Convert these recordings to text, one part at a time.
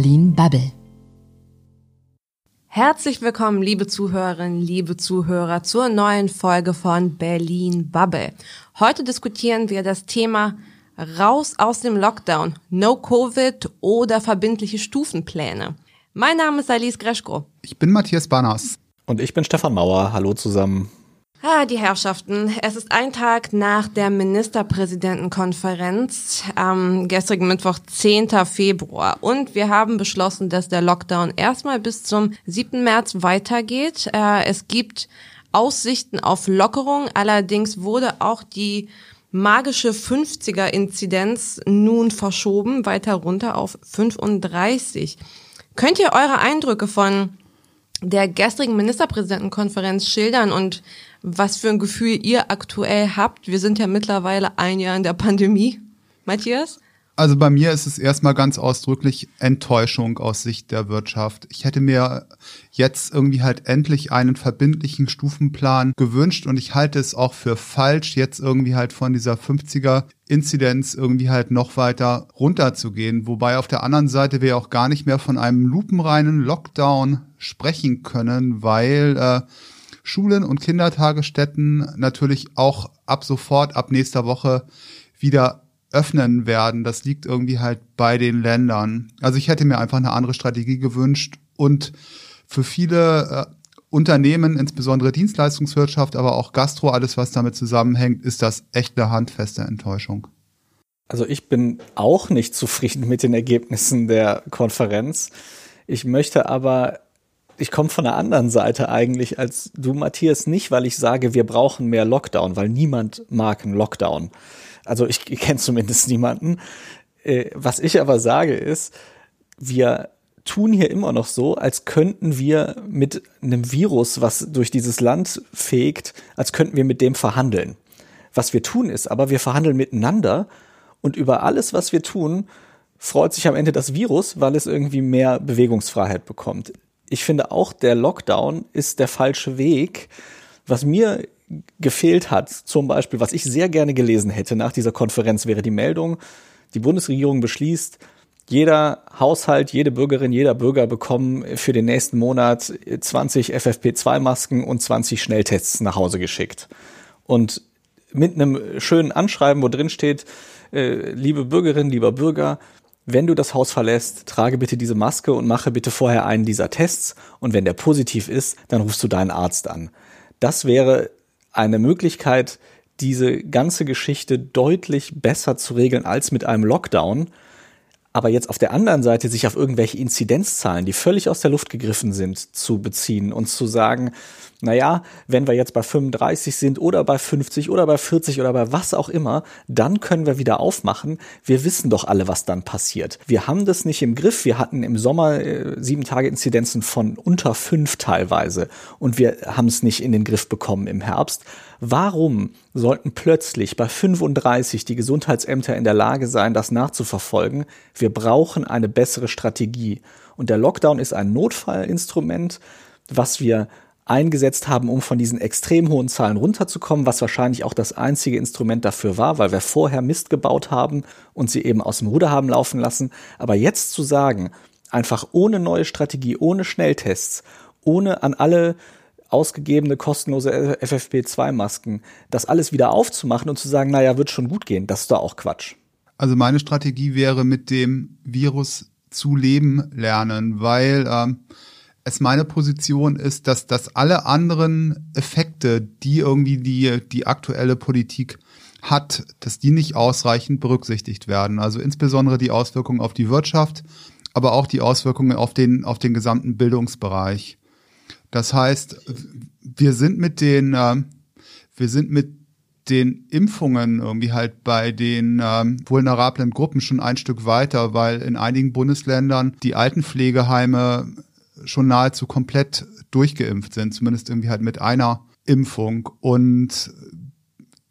Berlin Bubble. Herzlich willkommen, liebe Zuhörerinnen, liebe Zuhörer, zur neuen Folge von Berlin Bubble. Heute diskutieren wir das Thema Raus aus dem Lockdown, No Covid oder verbindliche Stufenpläne. Mein Name ist Alice Greschko. Ich bin Matthias Banners. Und ich bin Stefan Mauer. Hallo zusammen. Ah, die Herrschaften. Es ist ein Tag nach der Ministerpräsidentenkonferenz am gestrigen Mittwoch, 10. Februar. Und wir haben beschlossen, dass der Lockdown erstmal bis zum 7. März weitergeht. Äh, es gibt Aussichten auf Lockerung. Allerdings wurde auch die magische 50er-Inzidenz nun verschoben, weiter runter auf 35. Könnt ihr eure Eindrücke von der gestrigen Ministerpräsidentenkonferenz schildern und was für ein Gefühl ihr aktuell habt. Wir sind ja mittlerweile ein Jahr in der Pandemie. Matthias? Also bei mir ist es erstmal ganz ausdrücklich Enttäuschung aus Sicht der Wirtschaft. Ich hätte mir jetzt irgendwie halt endlich einen verbindlichen Stufenplan gewünscht und ich halte es auch für falsch, jetzt irgendwie halt von dieser 50er Inzidenz irgendwie halt noch weiter runterzugehen. Wobei auf der anderen Seite wir auch gar nicht mehr von einem lupenreinen Lockdown sprechen können, weil äh, Schulen und Kindertagesstätten natürlich auch ab sofort, ab nächster Woche wieder öffnen werden. Das liegt irgendwie halt bei den Ländern. Also ich hätte mir einfach eine andere Strategie gewünscht und für viele äh, Unternehmen, insbesondere Dienstleistungswirtschaft, aber auch Gastro, alles was damit zusammenhängt, ist das echt eine handfeste Enttäuschung. Also ich bin auch nicht zufrieden mit den Ergebnissen der Konferenz. Ich möchte aber ich komme von der anderen Seite eigentlich als du, Matthias, nicht, weil ich sage, wir brauchen mehr Lockdown, weil niemand mag einen Lockdown. Also ich, kenne zumindest niemanden. Äh, was ich aber sage ist, wir tun hier immer noch so, als könnten wir mit einem Virus, was durch dieses Land fegt, als könnten wir mit dem verhandeln. Was wir tun ist, aber wir verhandeln miteinander und über alles, was wir tun, freut sich am Ende das Virus, weil es irgendwie mehr Bewegungsfreiheit bekommt ich finde auch, der Lockdown ist der falsche Weg. Was mir gefehlt hat, zum Beispiel, was ich sehr gerne gelesen hätte nach dieser Konferenz, wäre die Meldung, die Bundesregierung beschließt, jeder Haushalt, jede Bürgerin, jeder Bürger bekommen für den nächsten Monat 20 FFP2-Masken und 20 Schnelltests nach Hause geschickt. Und mit einem schönen Anschreiben, wo drin steht, äh, liebe Bürgerin, lieber Bürger, wenn du das Haus verlässt, trage bitte diese Maske und mache bitte vorher einen dieser Tests und wenn der positiv ist, dann rufst du deinen Arzt an. Das wäre eine Möglichkeit, diese ganze Geschichte deutlich besser zu regeln als mit einem Lockdown. Aber jetzt auf der anderen Seite sich auf irgendwelche Inzidenzzahlen, die völlig aus der Luft gegriffen sind, zu beziehen und zu sagen, naja, wenn wir jetzt bei 35 sind oder bei 50 oder bei 40 oder bei was auch immer, dann können wir wieder aufmachen. Wir wissen doch alle, was dann passiert. Wir haben das nicht im Griff. Wir hatten im Sommer äh, sieben Tage Inzidenzen von unter fünf teilweise und wir haben es nicht in den Griff bekommen im Herbst. Warum sollten plötzlich bei 35 die Gesundheitsämter in der Lage sein, das nachzuverfolgen? Wir brauchen eine bessere Strategie. Und der Lockdown ist ein Notfallinstrument, was wir eingesetzt haben, um von diesen extrem hohen Zahlen runterzukommen, was wahrscheinlich auch das einzige Instrument dafür war, weil wir vorher Mist gebaut haben und sie eben aus dem Ruder haben laufen lassen. Aber jetzt zu sagen, einfach ohne neue Strategie, ohne Schnelltests, ohne an alle ausgegebene kostenlose FFP2-Masken, das alles wieder aufzumachen und zu sagen, naja, wird schon gut gehen, das ist doch auch Quatsch. Also meine Strategie wäre mit dem Virus zu leben lernen, weil ähm, es meine Position ist, dass, dass alle anderen Effekte, die irgendwie die, die aktuelle Politik hat, dass die nicht ausreichend berücksichtigt werden. Also insbesondere die Auswirkungen auf die Wirtschaft, aber auch die Auswirkungen auf den, auf den gesamten Bildungsbereich. Das heißt, wir sind mit den, äh, wir sind mit den Impfungen irgendwie halt bei den ähm, vulnerablen Gruppen schon ein Stück weiter, weil in einigen Bundesländern die Altenpflegeheime schon nahezu komplett durchgeimpft sind, zumindest irgendwie halt mit einer Impfung. Und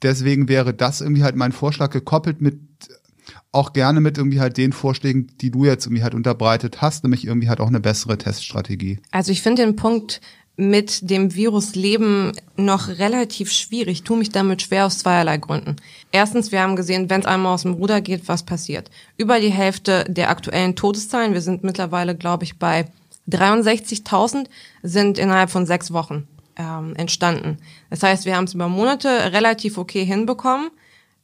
deswegen wäre das irgendwie halt mein Vorschlag gekoppelt mit auch gerne mit irgendwie halt den Vorschlägen, die du jetzt irgendwie halt unterbreitet hast, nämlich irgendwie halt auch eine bessere Teststrategie. Also ich finde den Punkt mit dem Virus leben noch relativ schwierig. Ich tue mich damit schwer aus zweierlei Gründen. Erstens, wir haben gesehen, wenn es einmal aus dem Ruder geht, was passiert. Über die Hälfte der aktuellen Todeszahlen, wir sind mittlerweile, glaube ich, bei 63.000, sind innerhalb von sechs Wochen ähm, entstanden. Das heißt, wir haben es über Monate relativ okay hinbekommen.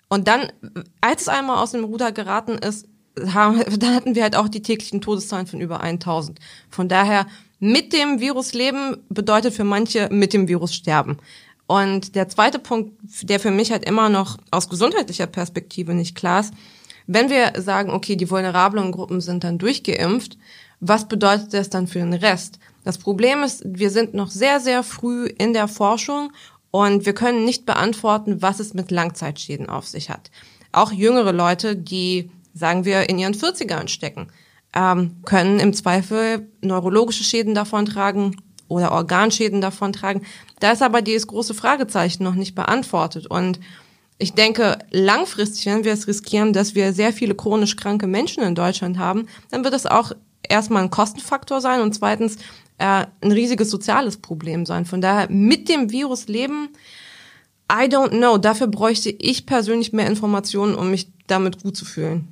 Und dann, als es einmal aus dem Ruder geraten ist, haben, dann hatten wir halt auch die täglichen Todeszahlen von über 1000. Von daher mit dem Virus leben bedeutet für manche mit dem Virus sterben. Und der zweite Punkt, der für mich halt immer noch aus gesundheitlicher Perspektive nicht klar ist, wenn wir sagen, okay, die vulnerablen Gruppen sind dann durchgeimpft, was bedeutet das dann für den Rest? Das Problem ist, wir sind noch sehr, sehr früh in der Forschung und wir können nicht beantworten, was es mit Langzeitschäden auf sich hat. Auch jüngere Leute, die, sagen wir, in ihren 40ern stecken, ähm, können im Zweifel neurologische Schäden davontragen oder Organschäden davontragen. Da ist aber dieses große Fragezeichen noch nicht beantwortet. Und ich denke, langfristig, wenn wir es riskieren, dass wir sehr viele chronisch kranke Menschen in Deutschland haben, dann wird es auch erstmal ein Kostenfaktor sein und zweitens äh, ein riesiges soziales Problem sein. Von daher mit dem Virus leben, I don't know. Dafür bräuchte ich persönlich mehr Informationen, um mich damit gut zu fühlen.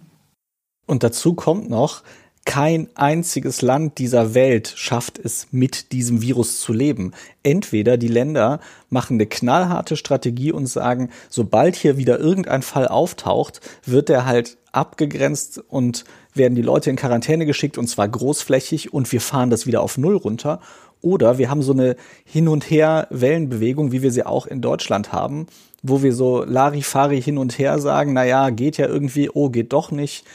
Und dazu kommt noch, kein einziges Land dieser Welt schafft es, mit diesem Virus zu leben. Entweder die Länder machen eine knallharte Strategie und sagen, sobald hier wieder irgendein Fall auftaucht, wird der halt abgegrenzt und werden die Leute in Quarantäne geschickt und zwar großflächig und wir fahren das wieder auf Null runter. Oder wir haben so eine Hin- und Her-Wellenbewegung, wie wir sie auch in Deutschland haben, wo wir so Larifari hin und her sagen, na ja, geht ja irgendwie, oh, geht doch nicht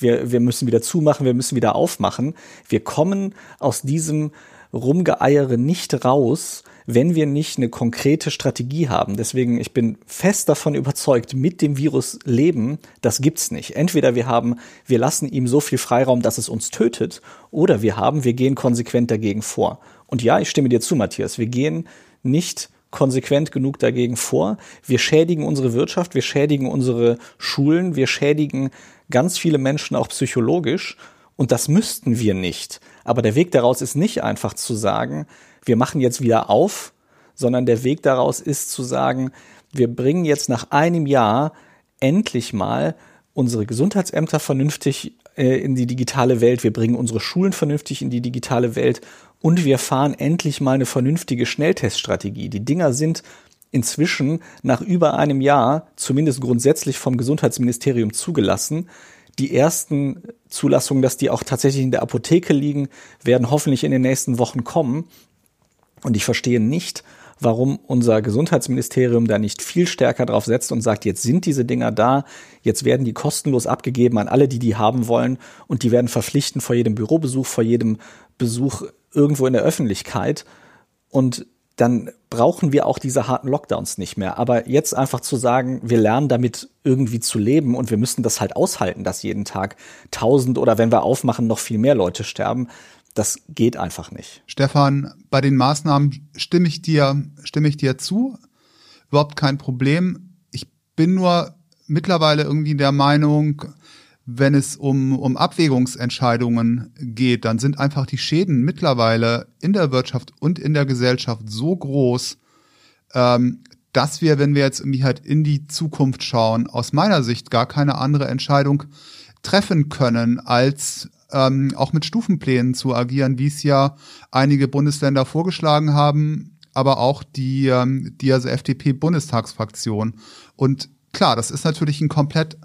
wir, wir müssen wieder zumachen, wir müssen wieder aufmachen. Wir kommen aus diesem Rumgeeiere nicht raus, wenn wir nicht eine konkrete Strategie haben. Deswegen, ich bin fest davon überzeugt, mit dem Virus leben, das gibt's nicht. Entweder wir haben, wir lassen ihm so viel Freiraum, dass es uns tötet, oder wir haben, wir gehen konsequent dagegen vor. Und ja, ich stimme dir zu, Matthias, wir gehen nicht konsequent genug dagegen vor. Wir schädigen unsere Wirtschaft, wir schädigen unsere Schulen, wir schädigen ganz viele Menschen auch psychologisch und das müssten wir nicht. Aber der Weg daraus ist nicht einfach zu sagen, wir machen jetzt wieder auf, sondern der Weg daraus ist zu sagen, wir bringen jetzt nach einem Jahr endlich mal unsere Gesundheitsämter vernünftig äh, in die digitale Welt, wir bringen unsere Schulen vernünftig in die digitale Welt und wir fahren endlich mal eine vernünftige Schnellteststrategie. Die Dinger sind inzwischen nach über einem Jahr zumindest grundsätzlich vom Gesundheitsministerium zugelassen. Die ersten Zulassungen, dass die auch tatsächlich in der Apotheke liegen, werden hoffentlich in den nächsten Wochen kommen. Und ich verstehe nicht, warum unser Gesundheitsministerium da nicht viel stärker drauf setzt und sagt, jetzt sind diese Dinger da, jetzt werden die kostenlos abgegeben an alle, die die haben wollen und die werden verpflichten vor jedem Bürobesuch, vor jedem Besuch irgendwo in der Öffentlichkeit. Und dann brauchen wir auch diese harten Lockdowns nicht mehr. Aber jetzt einfach zu sagen, wir lernen damit irgendwie zu leben und wir müssen das halt aushalten, dass jeden Tag tausend oder wenn wir aufmachen, noch viel mehr Leute sterben, das geht einfach nicht. Stefan, bei den Maßnahmen stimme ich dir, stimme ich dir zu. Überhaupt kein Problem. Ich bin nur mittlerweile irgendwie der Meinung, wenn es um, um Abwägungsentscheidungen geht, dann sind einfach die Schäden mittlerweile in der Wirtschaft und in der Gesellschaft so groß, ähm, dass wir, wenn wir jetzt irgendwie halt in die Zukunft schauen, aus meiner Sicht gar keine andere Entscheidung treffen können, als ähm, auch mit Stufenplänen zu agieren, wie es ja einige Bundesländer vorgeschlagen haben, aber auch die, ähm, die also FDP-Bundestagsfraktion. Und klar, das ist natürlich ein komplett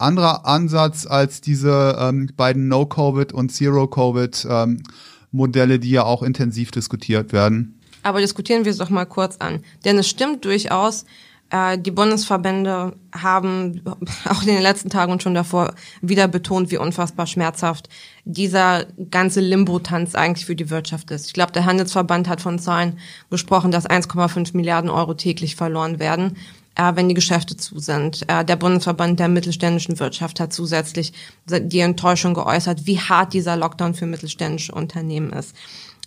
anderer Ansatz als diese ähm, beiden No-Covid und Zero-Covid-Modelle, ähm, die ja auch intensiv diskutiert werden. Aber diskutieren wir es doch mal kurz an. Denn es stimmt durchaus, äh, die Bundesverbände haben auch in den letzten Tagen und schon davor wieder betont, wie unfassbar schmerzhaft dieser ganze Limbo-Tanz eigentlich für die Wirtschaft ist. Ich glaube, der Handelsverband hat von Zahlen gesprochen, dass 1,5 Milliarden Euro täglich verloren werden äh, wenn die Geschäfte zu sind. Äh, der Bundesverband der mittelständischen Wirtschaft hat zusätzlich die Enttäuschung geäußert, wie hart dieser Lockdown für mittelständische Unternehmen ist.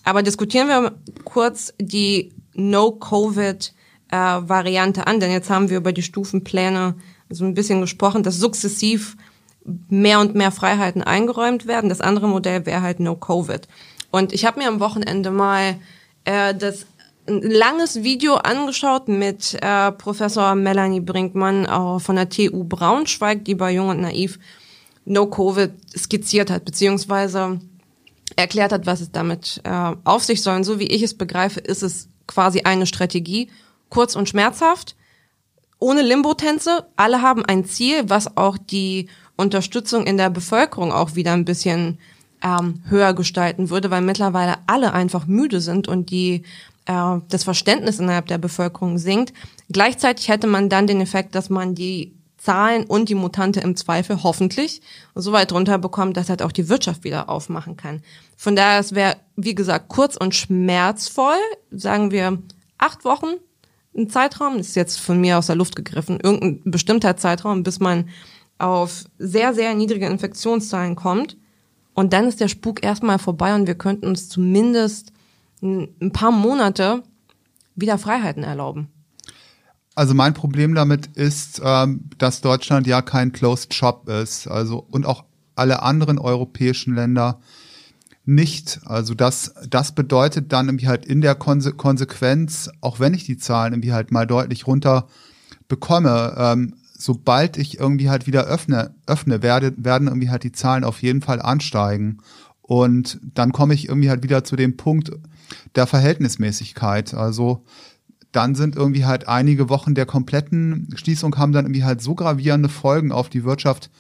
Aber diskutieren wir kurz die No-Covid-Variante äh, an, denn jetzt haben wir über die Stufenpläne so ein bisschen gesprochen, dass sukzessiv mehr und mehr Freiheiten eingeräumt werden. Das andere Modell wäre halt No-Covid. Und ich habe mir am Wochenende mal äh, das ein langes Video angeschaut mit äh, Professor Melanie Brinkmann auch von der TU Braunschweig, die bei Jung und Naiv No Covid skizziert hat, beziehungsweise erklärt hat, was es damit äh, auf sich soll. Und so wie ich es begreife, ist es quasi eine Strategie, kurz und schmerzhaft, ohne Limbo-Tänze. Alle haben ein Ziel, was auch die Unterstützung in der Bevölkerung auch wieder ein bisschen ähm, höher gestalten würde, weil mittlerweile alle einfach müde sind und die äh, das Verständnis innerhalb der Bevölkerung sinkt. Gleichzeitig hätte man dann den Effekt, dass man die Zahlen und die Mutante im Zweifel hoffentlich so weit runterbekommt, dass halt auch die Wirtschaft wieder aufmachen kann. Von daher, es wäre, wie gesagt, kurz und schmerzvoll, sagen wir acht Wochen, ein Zeitraum, das ist jetzt von mir aus der Luft gegriffen, irgendein bestimmter Zeitraum, bis man auf sehr, sehr niedrige Infektionszahlen kommt. Und dann ist der Spuk erstmal vorbei und wir könnten uns zumindest ein paar Monate wieder Freiheiten erlauben. Also mein Problem damit ist, ähm, dass Deutschland ja kein Closed Shop ist, also und auch alle anderen europäischen Länder nicht. Also das, das bedeutet dann irgendwie halt in der Konse Konsequenz, auch wenn ich die Zahlen irgendwie halt mal deutlich runter bekomme, ähm, sobald ich irgendwie halt wieder öffne, öffne, werde, werden irgendwie halt die Zahlen auf jeden Fall ansteigen. Und dann komme ich irgendwie halt wieder zu dem Punkt der Verhältnismäßigkeit. Also dann sind irgendwie halt einige Wochen der kompletten Schließung haben dann irgendwie halt so gravierende Folgen auf die Wirtschaft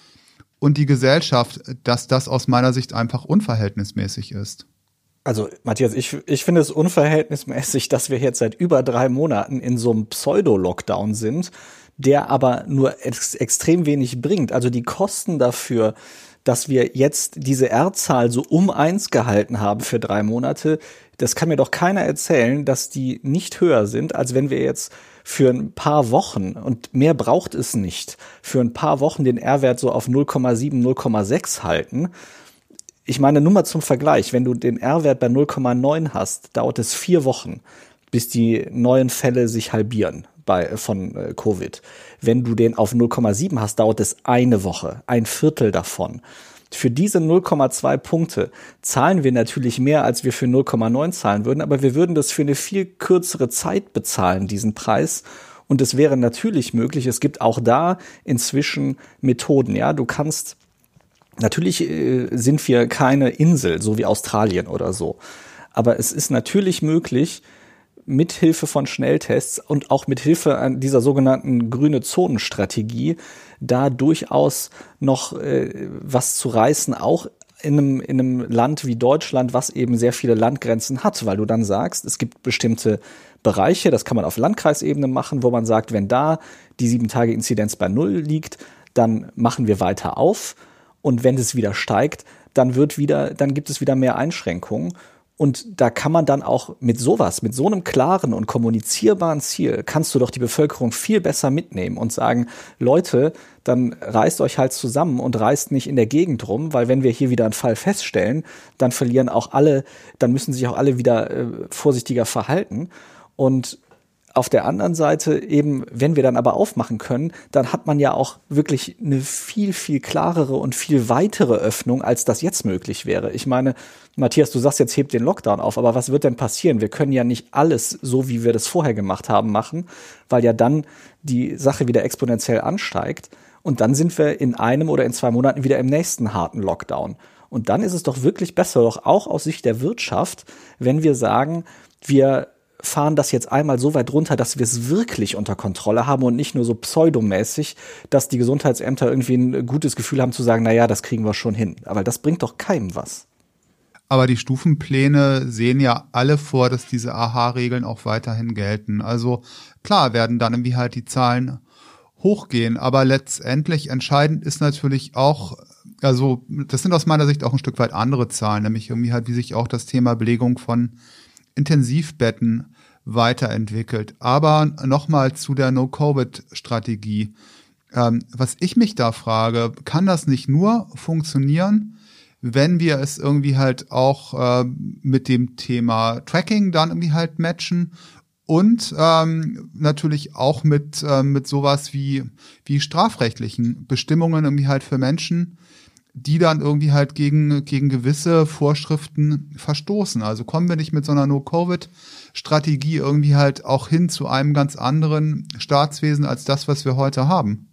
und die Gesellschaft, dass das aus meiner Sicht einfach unverhältnismäßig ist. Also, Matthias, ich, ich finde es unverhältnismäßig, dass wir jetzt seit über drei Monaten in so einem Pseudo-Lockdown sind, der aber nur ex extrem wenig bringt. Also die Kosten dafür, dass wir jetzt diese R-Zahl so um eins gehalten haben für drei Monate, das kann mir doch keiner erzählen, dass die nicht höher sind, als wenn wir jetzt für ein paar Wochen, und mehr braucht es nicht, für ein paar Wochen den R-Wert so auf 0,7, 0,6 halten. Ich meine, nur mal zum Vergleich, wenn du den R-Wert bei 0,9 hast, dauert es vier Wochen, bis die neuen Fälle sich halbieren bei, von äh, Covid. Wenn du den auf 0,7 hast, dauert es eine Woche, ein Viertel davon. Für diese 0,2 Punkte zahlen wir natürlich mehr, als wir für 0,9 zahlen würden, aber wir würden das für eine viel kürzere Zeit bezahlen, diesen Preis. Und es wäre natürlich möglich, es gibt auch da inzwischen Methoden, ja, du kannst, natürlich äh, sind wir keine Insel, so wie Australien oder so. Aber es ist natürlich möglich, mithilfe von Schnelltests und auch mithilfe dieser sogenannten grüne Zonenstrategie da durchaus noch äh, was zu reißen, auch in einem, in einem Land wie Deutschland, was eben sehr viele Landgrenzen hat, weil du dann sagst, es gibt bestimmte Bereiche, das kann man auf Landkreisebene machen, wo man sagt, wenn da die sieben Tage Inzidenz bei Null liegt, dann machen wir weiter auf. Und wenn es wieder steigt, dann wird wieder, dann gibt es wieder mehr Einschränkungen. Und da kann man dann auch mit sowas, mit so einem klaren und kommunizierbaren Ziel, kannst du doch die Bevölkerung viel besser mitnehmen und sagen, Leute, dann reißt euch halt zusammen und reißt nicht in der Gegend rum, weil wenn wir hier wieder einen Fall feststellen, dann verlieren auch alle, dann müssen sich auch alle wieder äh, vorsichtiger verhalten. Und auf der anderen Seite eben, wenn wir dann aber aufmachen können, dann hat man ja auch wirklich eine viel, viel klarere und viel weitere Öffnung, als das jetzt möglich wäre. Ich meine, Matthias, du sagst jetzt, hebt den Lockdown auf, aber was wird denn passieren? Wir können ja nicht alles so, wie wir das vorher gemacht haben, machen, weil ja dann die Sache wieder exponentiell ansteigt. Und dann sind wir in einem oder in zwei Monaten wieder im nächsten harten Lockdown. Und dann ist es doch wirklich besser, doch auch aus Sicht der Wirtschaft, wenn wir sagen, wir fahren das jetzt einmal so weit runter, dass wir es wirklich unter Kontrolle haben und nicht nur so pseudomäßig, dass die Gesundheitsämter irgendwie ein gutes Gefühl haben zu sagen, na ja, das kriegen wir schon hin. Aber das bringt doch keinem was. Aber die Stufenpläne sehen ja alle vor, dass diese AHA-Regeln auch weiterhin gelten. Also klar werden dann irgendwie halt die Zahlen hochgehen, aber letztendlich entscheidend ist natürlich auch, also das sind aus meiner Sicht auch ein Stück weit andere Zahlen, nämlich irgendwie halt, wie sich auch das Thema Belegung von Intensivbetten weiterentwickelt. Aber nochmal zu der No-Covid-Strategie. Ähm, was ich mich da frage, kann das nicht nur funktionieren, wenn wir es irgendwie halt auch äh, mit dem Thema Tracking dann irgendwie halt matchen und ähm, natürlich auch mit, äh, mit sowas wie, wie strafrechtlichen Bestimmungen irgendwie halt für Menschen, die dann irgendwie halt gegen, gegen gewisse Vorschriften verstoßen. Also kommen wir nicht mit so einer No-Covid- Strategie irgendwie halt auch hin zu einem ganz anderen Staatswesen als das, was wir heute haben?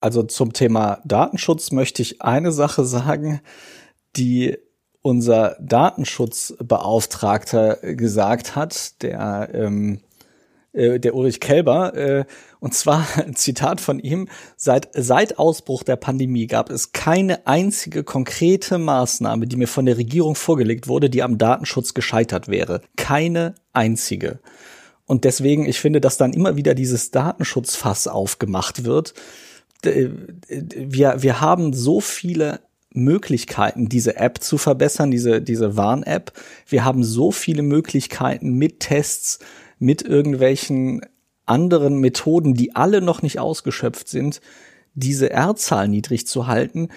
Also zum Thema Datenschutz möchte ich eine Sache sagen, die unser Datenschutzbeauftragter gesagt hat, der ähm, äh, der Ulrich Kelber, äh, und zwar ein Zitat von ihm, seit, seit Ausbruch der Pandemie gab es keine einzige konkrete Maßnahme, die mir von der Regierung vorgelegt wurde, die am Datenschutz gescheitert wäre. Keine einzige. Und deswegen, ich finde, dass dann immer wieder dieses Datenschutzfass aufgemacht wird. Wir, wir haben so viele Möglichkeiten, diese App zu verbessern, diese, diese Warn-App. Wir haben so viele Möglichkeiten mit Tests, mit irgendwelchen anderen Methoden, die alle noch nicht ausgeschöpft sind, diese R-Zahl niedrig zu halten.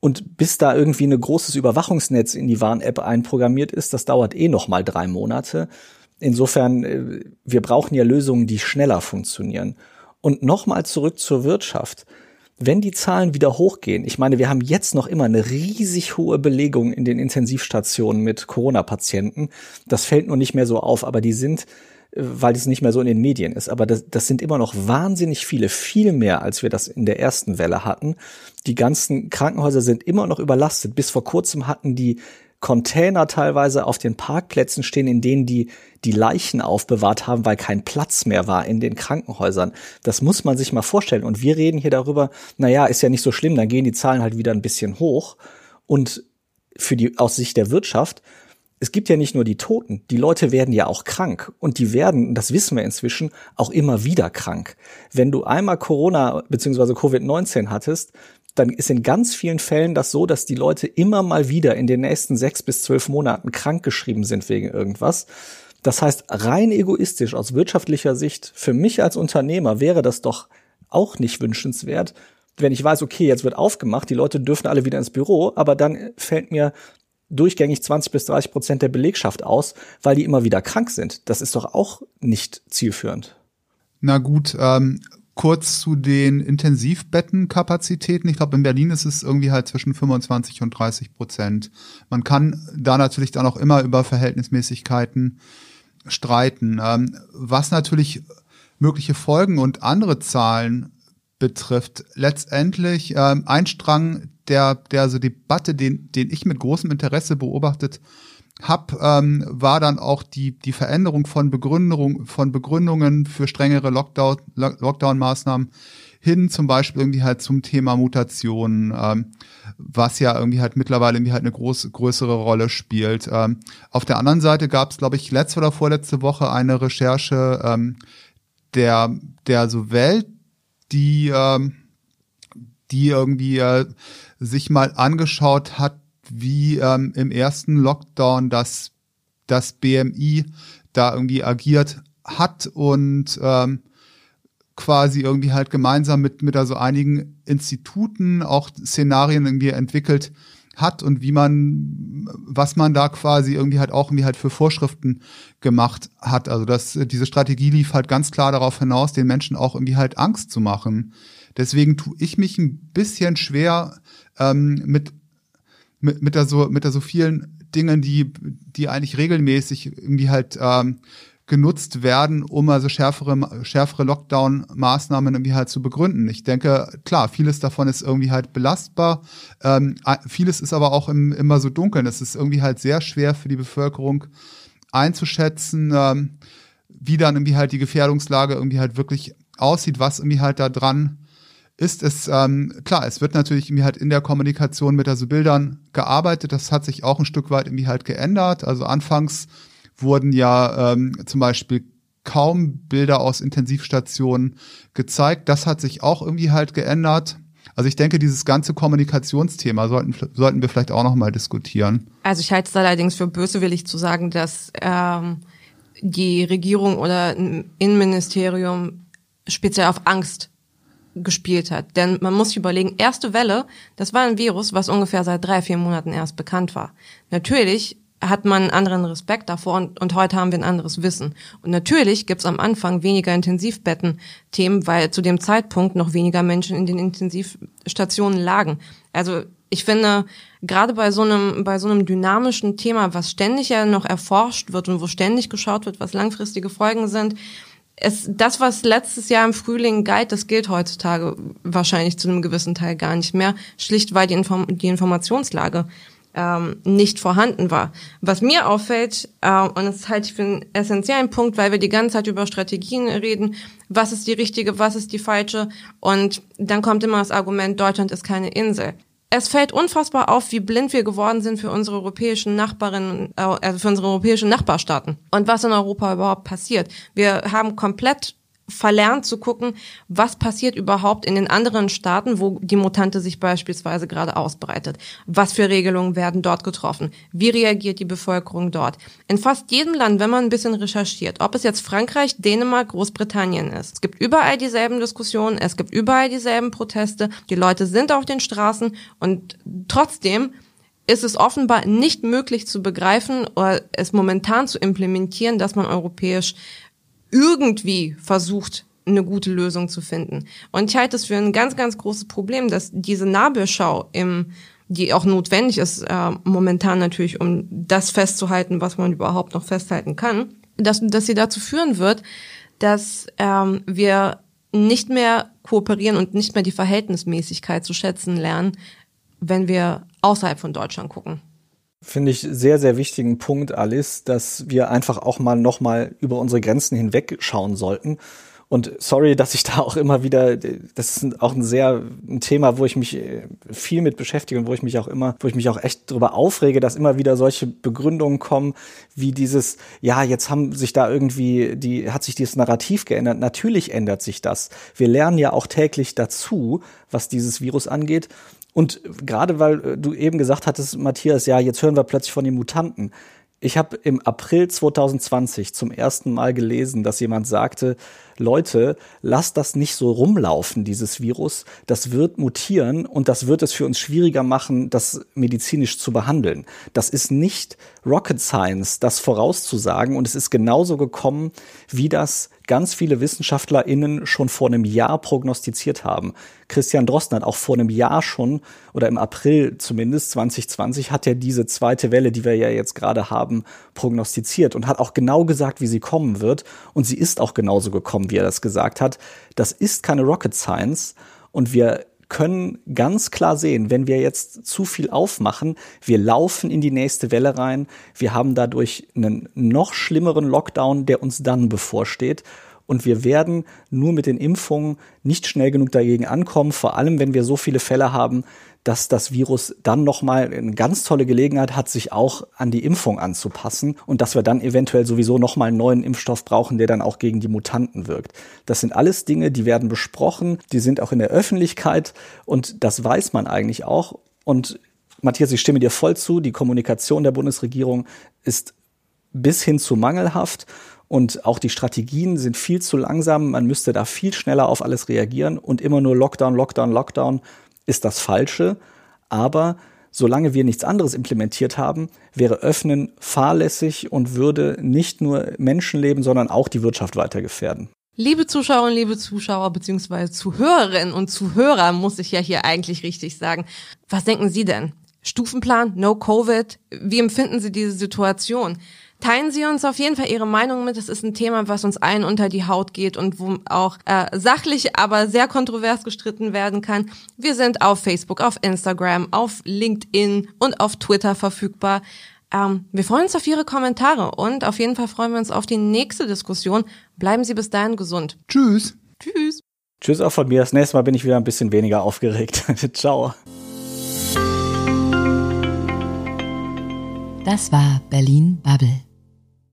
Und bis da irgendwie ein großes Überwachungsnetz in die Warn-App einprogrammiert ist, das dauert eh noch mal drei Monate. Insofern, äh, wir brauchen ja Lösungen, die schneller funktionieren. Und nochmal zurück zur Wirtschaft. Wenn die Zahlen wieder hochgehen, ich meine, wir haben jetzt noch immer eine riesig hohe Belegung in den Intensivstationen mit Corona-Patienten. Das fällt nur nicht mehr so auf, aber die sind weil es nicht mehr so in den Medien ist. Aber das, das sind immer noch wahnsinnig viele, viel mehr, als wir das in der ersten Welle hatten. Die ganzen Krankenhäuser sind immer noch überlastet. Bis vor kurzem hatten die Container teilweise auf den Parkplätzen stehen, in denen die die Leichen aufbewahrt haben, weil kein Platz mehr war in den Krankenhäusern. Das muss man sich mal vorstellen. Und wir reden hier darüber, naja, ist ja nicht so schlimm, dann gehen die Zahlen halt wieder ein bisschen hoch. Und für die, aus Sicht der Wirtschaft es gibt ja nicht nur die Toten, die Leute werden ja auch krank und die werden, das wissen wir inzwischen, auch immer wieder krank. Wenn du einmal Corona bzw. Covid-19 hattest, dann ist in ganz vielen Fällen das so, dass die Leute immer mal wieder in den nächsten sechs bis zwölf Monaten krankgeschrieben sind wegen irgendwas. Das heißt, rein egoistisch aus wirtschaftlicher Sicht, für mich als Unternehmer wäre das doch auch nicht wünschenswert, wenn ich weiß, okay, jetzt wird aufgemacht, die Leute dürfen alle wieder ins Büro, aber dann fällt mir durchgängig 20 bis 30 Prozent der Belegschaft aus, weil die immer wieder krank sind. Das ist doch auch nicht zielführend. Na gut, ähm, kurz zu den Intensivbettenkapazitäten. Ich glaube, in Berlin ist es irgendwie halt zwischen 25 und 30 Prozent. Man kann da natürlich dann auch immer über Verhältnismäßigkeiten streiten. Ähm, was natürlich mögliche Folgen und andere Zahlen betrifft, letztendlich ähm, ein Strang der, der so Debatte, den, den ich mit großem Interesse beobachtet habe, ähm, war dann auch die, die Veränderung von Begründung, von Begründungen für strengere Lockdown, Lockdown-Maßnahmen hin zum Beispiel irgendwie halt zum Thema Mutationen, ähm, was ja irgendwie halt mittlerweile irgendwie halt eine große, größere Rolle spielt. Ähm, auf der anderen Seite gab es, glaube ich, letzte oder vorletzte Woche eine Recherche ähm, der, der so Welt, die, ähm, die irgendwie äh, sich mal angeschaut hat, wie ähm, im ersten Lockdown das, das BMI da irgendwie agiert hat und ähm, quasi irgendwie halt gemeinsam mit, mit also einigen Instituten auch Szenarien irgendwie entwickelt hat und wie man, was man da quasi irgendwie halt auch irgendwie halt für Vorschriften gemacht hat. Also das, diese Strategie lief halt ganz klar darauf hinaus, den Menschen auch irgendwie halt Angst zu machen. Deswegen tue ich mich ein bisschen schwer ähm, mit, mit, mit, da so, mit da so vielen Dingen, die, die eigentlich regelmäßig irgendwie halt ähm, genutzt werden, um also schärfere, schärfere Lockdown-Maßnahmen irgendwie halt zu begründen. Ich denke, klar, vieles davon ist irgendwie halt belastbar. Ähm, vieles ist aber auch im, immer so dunkel. Es ist irgendwie halt sehr schwer für die Bevölkerung einzuschätzen, ähm, wie dann irgendwie halt die Gefährdungslage irgendwie halt wirklich aussieht, was irgendwie halt da dran ist es, ähm, klar, es wird natürlich irgendwie halt in der Kommunikation mit also Bildern gearbeitet. Das hat sich auch ein Stück weit irgendwie halt geändert. Also anfangs wurden ja ähm, zum Beispiel kaum Bilder aus Intensivstationen gezeigt. Das hat sich auch irgendwie halt geändert. Also ich denke, dieses ganze Kommunikationsthema sollten, sollten wir vielleicht auch nochmal diskutieren. Also ich halte es allerdings für bösewillig zu sagen, dass ähm, die Regierung oder ein Innenministerium speziell auf Angst gespielt hat. Denn man muss sich überlegen, erste Welle, das war ein Virus, was ungefähr seit drei, vier Monaten erst bekannt war. Natürlich hat man einen anderen Respekt davor und, und heute haben wir ein anderes Wissen. Und natürlich gibt's am Anfang weniger Intensivbetten-Themen, weil zu dem Zeitpunkt noch weniger Menschen in den Intensivstationen lagen. Also ich finde, gerade bei so einem, bei so einem dynamischen Thema, was ständig ja noch erforscht wird und wo ständig geschaut wird, was langfristige Folgen sind, es, das, was letztes Jahr im Frühling galt, das gilt heutzutage wahrscheinlich zu einem gewissen Teil gar nicht mehr, schlicht weil die, Inform die Informationslage ähm, nicht vorhanden war. Was mir auffällt, äh, und das halte ich für einen essentiellen Punkt, weil wir die ganze Zeit über Strategien reden, was ist die richtige, was ist die falsche, und dann kommt immer das Argument, Deutschland ist keine Insel es fällt unfassbar auf, wie blind wir geworden sind für unsere europäischen Nachbarinnen, äh, also für unsere europäischen Nachbarstaaten und was in Europa überhaupt passiert. Wir haben komplett verlernt zu gucken, was passiert überhaupt in den anderen Staaten, wo die Mutante sich beispielsweise gerade ausbreitet. Was für Regelungen werden dort getroffen? Wie reagiert die Bevölkerung dort? In fast jedem Land, wenn man ein bisschen recherchiert, ob es jetzt Frankreich, Dänemark, Großbritannien ist, es gibt überall dieselben Diskussionen, es gibt überall dieselben Proteste, die Leute sind auf den Straßen und trotzdem ist es offenbar nicht möglich zu begreifen oder es momentan zu implementieren, dass man europäisch irgendwie versucht, eine gute Lösung zu finden. Und ich halte es für ein ganz, ganz großes Problem, dass diese Nabelschau im die auch notwendig ist, äh, momentan natürlich, um das festzuhalten, was man überhaupt noch festhalten kann, dass, dass sie dazu führen wird, dass ähm, wir nicht mehr kooperieren und nicht mehr die Verhältnismäßigkeit zu schätzen lernen, wenn wir außerhalb von Deutschland gucken. Finde ich sehr, sehr wichtigen Punkt, Alice, dass wir einfach auch mal nochmal über unsere Grenzen hinweg schauen sollten. Und sorry, dass ich da auch immer wieder, das ist auch ein sehr ein Thema, wo ich mich äh, viel mit beschäftige und wo ich mich auch immer, wo ich mich auch echt darüber aufrege, dass immer wieder solche Begründungen kommen, wie dieses, ja, jetzt haben sich da irgendwie, die, hat sich dieses Narrativ geändert. Natürlich ändert sich das. Wir lernen ja auch täglich dazu, was dieses Virus angeht. Und gerade weil äh, du eben gesagt hattest, Matthias, ja, jetzt hören wir plötzlich von den Mutanten. Ich habe im April 2020 zum ersten Mal gelesen, dass jemand sagte, Leute, lasst das nicht so rumlaufen, dieses Virus. Das wird mutieren und das wird es für uns schwieriger machen, das medizinisch zu behandeln. Das ist nicht Rocket Science, das vorauszusagen. Und es ist genauso gekommen, wie das ganz viele WissenschaftlerInnen schon vor einem Jahr prognostiziert haben. Christian Drosten hat auch vor einem Jahr schon, oder im April zumindest 2020, hat er diese zweite Welle, die wir ja jetzt gerade haben, prognostiziert und hat auch genau gesagt, wie sie kommen wird. Und sie ist auch genauso gekommen, wie er das gesagt hat. Das ist keine Rocket Science. Und wir können ganz klar sehen, wenn wir jetzt zu viel aufmachen, wir laufen in die nächste Welle rein, wir haben dadurch einen noch schlimmeren Lockdown, der uns dann bevorsteht. Und wir werden nur mit den Impfungen nicht schnell genug dagegen ankommen, vor allem wenn wir so viele Fälle haben, dass das Virus dann nochmal eine ganz tolle Gelegenheit hat, sich auch an die Impfung anzupassen und dass wir dann eventuell sowieso nochmal einen neuen Impfstoff brauchen, der dann auch gegen die Mutanten wirkt. Das sind alles Dinge, die werden besprochen, die sind auch in der Öffentlichkeit und das weiß man eigentlich auch. Und Matthias, ich stimme dir voll zu, die Kommunikation der Bundesregierung ist bis hin zu mangelhaft. Und auch die Strategien sind viel zu langsam. Man müsste da viel schneller auf alles reagieren und immer nur Lockdown, Lockdown, Lockdown ist das Falsche. Aber solange wir nichts anderes implementiert haben, wäre Öffnen fahrlässig und würde nicht nur Menschenleben, sondern auch die Wirtschaft weiter gefährden. Liebe Zuschauerinnen, liebe Zuschauer beziehungsweise Zuhörerinnen und Zuhörer, muss ich ja hier eigentlich richtig sagen. Was denken Sie denn? Stufenplan, No Covid? Wie empfinden Sie diese Situation? Teilen Sie uns auf jeden Fall Ihre Meinung mit. Es ist ein Thema, was uns allen unter die Haut geht und wo auch äh, sachlich, aber sehr kontrovers gestritten werden kann. Wir sind auf Facebook, auf Instagram, auf LinkedIn und auf Twitter verfügbar. Ähm, wir freuen uns auf Ihre Kommentare und auf jeden Fall freuen wir uns auf die nächste Diskussion. Bleiben Sie bis dahin gesund. Tschüss. Tschüss. Tschüss auch von mir. Das nächste Mal bin ich wieder ein bisschen weniger aufgeregt. Ciao. Das war Berlin Bubble.